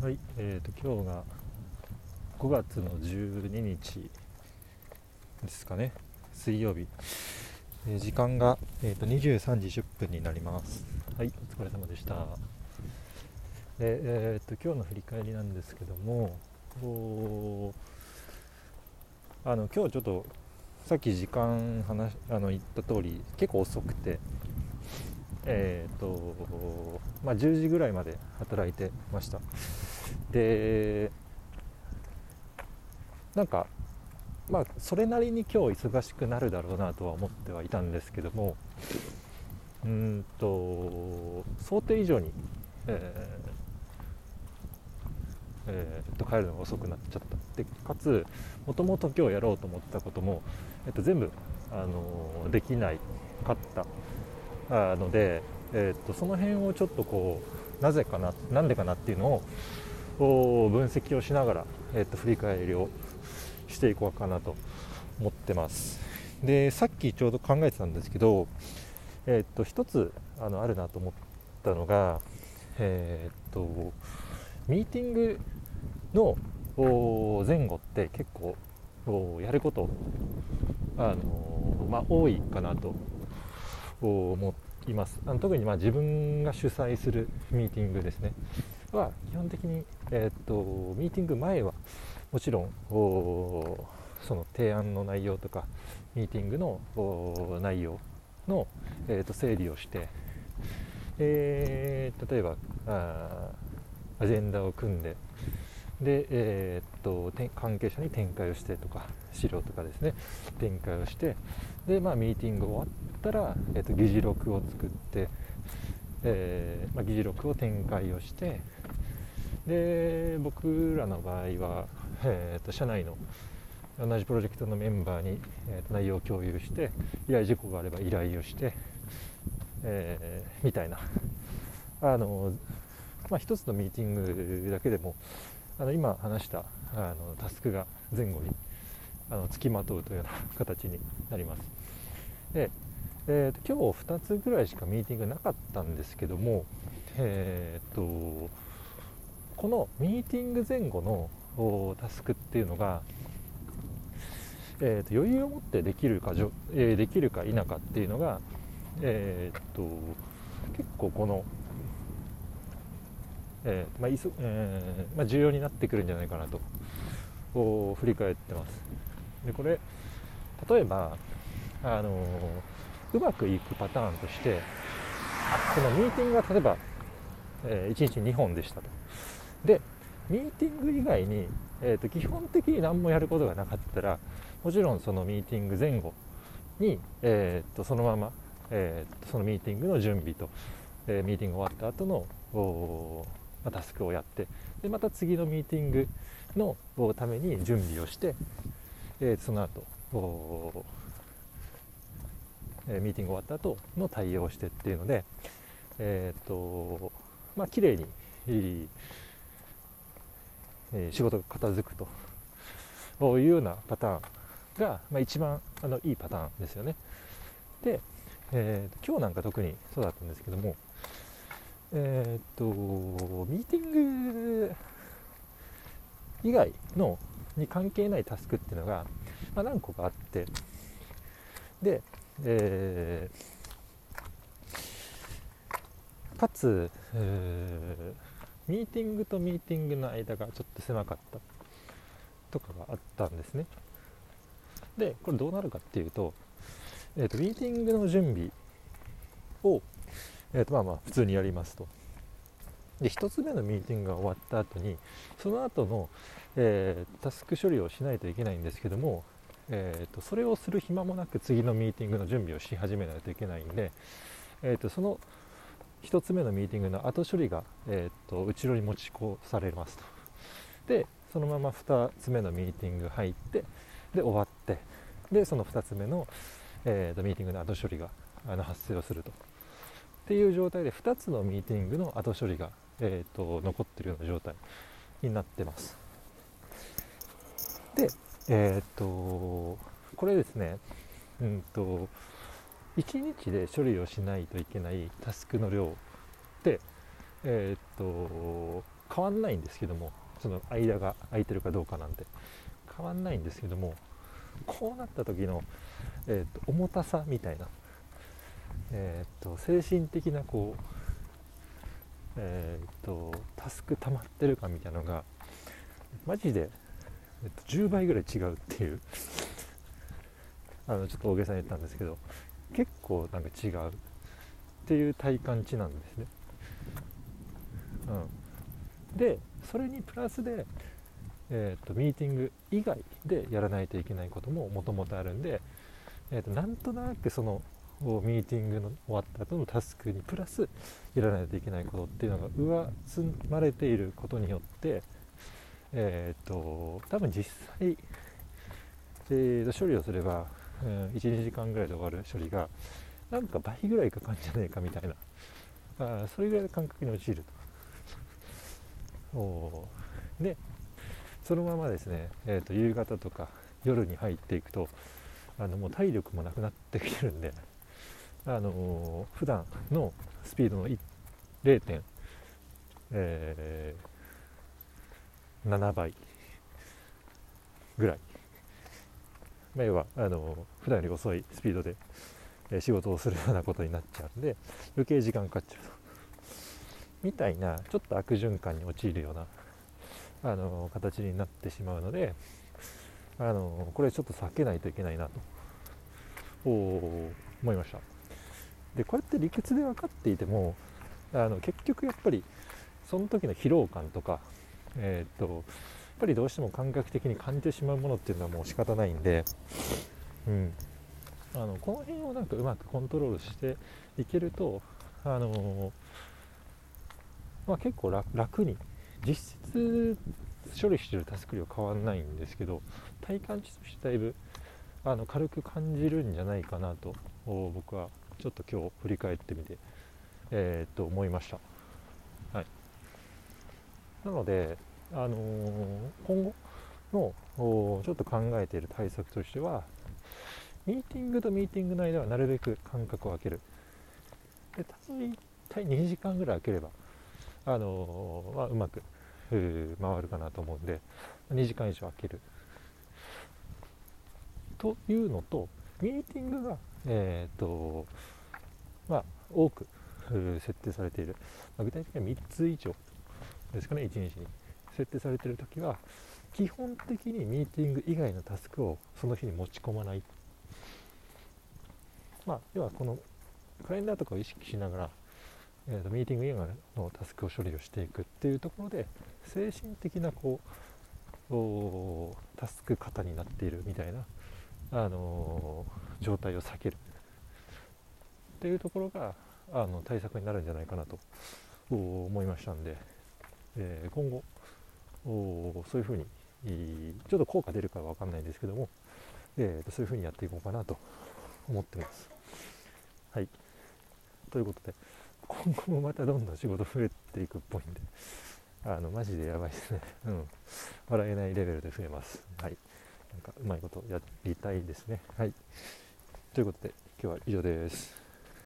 はい、えーと、今日が5月の12日ですかね、水曜日、えー、時間が、えーと、23時10分になります。はい、お疲れ様でした。でえーと、今日の振り返りなんですけども、あの今日ちょっとさっき時間話あの言った通り結構遅くて、えーとまあ、10時ぐらいまで働いてました。でなんかまあそれなりに今日忙しくなるだろうなとは思ってはいたんですけどもうんと想定以上に、えーえー、と帰るのが遅くなっちゃった。でかつもともと今日やろうと思ったことも、えっと、全部、あのできないかった。ので、えー、とその辺をちょっとこうなぜかななんでかなっていうのを分析をしながら、えー、と振り返りをしていこうかなと思ってます。でさっきちょうど考えてたんですけど、えー、と一つあのあるなと思ったのが、えー、とミーティングの前後って結構やることあの、まあ、多いかなと思います。あの特にまあ自分が主催するミーティングですね。は基本的に、えー、っとミーティング前はもちろんその提案の内容とかミーティングの内容の、えー、と整理をして、えー、例えばあアジェンダを組んでで、えー、っと関係者に展開をしてとか資料とかですね展開をしてで、まあ、ミーティング終わったら、えー、と議事録を作って、えー、まあ、議事録を展開をしてで僕らの場合は、えー、と社内の同じプロジェクトのメンバーに、えー、と内容を共有して依頼事項があれば依頼をして、えー、みたいなあの、まあ、一つのミーティングだけでもあの今話したあのタスクが前後にあの付きまとうというような形になります。で、えーと、今日2つぐらいしかミーティングなかったんですけども、えーと、このミーティング前後のタスクっていうのが、えーと、余裕を持ってできるか、えー、できるか否かっていうのが、えー、と結構このえー、まあいそえー、まあ、重要になってくるんじゃないかなと振り返ってます。でこれ例えば、あのー、うまくいくパターンとしてこのミーティングが例えば、えー、1日2本でしたと。でミーティング以外に、えーと、基本的に何もやることがなかったらもちろんそのミーティング前後に、えーと、そのまま、えーと、そのミーティングの準備と、えー、ミーティング終わった後のまタスクをやってでまた次のミーティングのために準備をして、えー、その後えミーティング終わった後の対応をしてっていうので、えーとまあ綺麗に、えー、仕事が片付くというようなパターンが、まあ、一番あのいいパターンですよね。で、えー、今日なんか特にそうだったんですけども、えー、っと、ミーティング以外のに関係ないタスクっていうのが、まあ、何個かあって、で、えー、かつ、えー、ミーティングとミーティングの間がちょっと狭かったとかがあったんですね。で、これどうなるかっていうと、えーと、ミーティングの準備をえー、とまあまあ普通にやりますと。で1つ目のミーティングが終わった後にその後の、えー、タスク処理をしないといけないんですけども、えーと、それをする暇もなく次のミーティングの準備をし始めないといけないんで、えーと、その1つ目のミーティングの後処理が、えーと、後ろに持ち越されますと。でそのまま2つ目のミーティング入ってで終わってでその2つ目の、えー、とミーティングの後処理があの発生をすると。っていう状態で2つのミーティングの後処理が、えーと、残ってるような状態になってます。で、えっ、とこれですね、うんと、1日で処理をしないといけないタスクの量って、えっ、と変わんないんですけどもその間が空いてるかどうかなんて。変わんないんですけどもこうなった時の、えーと、重たさみたいな、えーと、精神的なこう、えーと、タスク溜まってるかみたいなのがマジで、えー、と10倍ぐらい違うっていうあのちょっと大げさに言ったんですけど結構なんか違うっていう体感値なんですね。うん、でそれにプラスで、えーと、ミーティング以外でやらないといけないことももともとあるんで、えーと、なんとなくそのミーティングの終わった後のタスクにプラスやらないといけないことっていうのが上積まれていることによって、えーと、多分実際、えー、処理をすれば、うん、12時間ぐらいで終わる処理がなんか倍ぐらいかかるんじゃないかみたいなあそれぐらいの感覚に陥ると。おでそのままですね、えーと、夕方とか夜に入っていくとあのもう体力もなくなってきてるんで、あのー、普段のスピードの0.7、えー、7倍。ぐらい、まあ、要はあの、普段より遅いスピードで仕事をするようなことになっちゃうんで余計時間かかっちゃうと。みたいなちょっと悪循環に陥るようなあの形になってしまうのであのこれちょっと避けないといけないなと。思いました。でこうやって理屈で分かっていてもあの結局やっぱりその時の疲労感とかえー、っとやっぱりどうしても感覚的に感じてしまうものっていうのはもう仕方ないんで、うん、あのこの辺をなんかうまくコントロールしていけると、あのまあ、結構楽に実質処理してるタスク量変わんないんですけど体感値としてだいぶあの軽く感じるんじゃないかなと僕はちょっと今日振り返ってみて、えー、と思いました、はい、なので、あのー、今後のちょっと考えている対策としてはミーティングとミーティングの間はなるべく間隔を空ける。で大体2時間ぐらい空ければあのー、まあ、うまく回るかなと思うんで2時間以上空ける。というのとミーティングが、えーとまあ、多く設定されている、具体的には3つ以上ですかね1日に設定されてる時は基本的にミーティング以外のタスクをその日に持ち込まない。まあ、要はこのカレンダーとかを意識しながら、えーと、ミーティング以外のタスクを処理をしていくっていうところで精神的なこうタスク型になっているみたいな、あのー、状態を避けるっていうところがあの対策になるんじゃないかなと思いましたんで、えー、今後そういうふうにちょっと効果出るかは分かんないんですけども、えー、そういうふうにやっていこうかなと思ってます。はい。ということで、今後もまたどんどん仕事増えていくっぽいんで、あの、マジでやばいですね。うん。笑えないレベルで増えます。はい。なんか、うまいことやりたいですね。はい。ということで、今日は以上です。